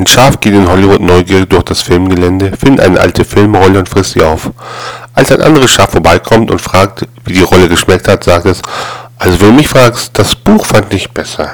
Ein Schaf geht in Hollywood neugierig durch das Filmgelände, findet eine alte Filmrolle und frisst sie auf. Als ein anderes Schaf vorbeikommt und fragt, wie die Rolle geschmeckt hat, sagt es, also wenn du mich fragst, das Buch fand ich besser.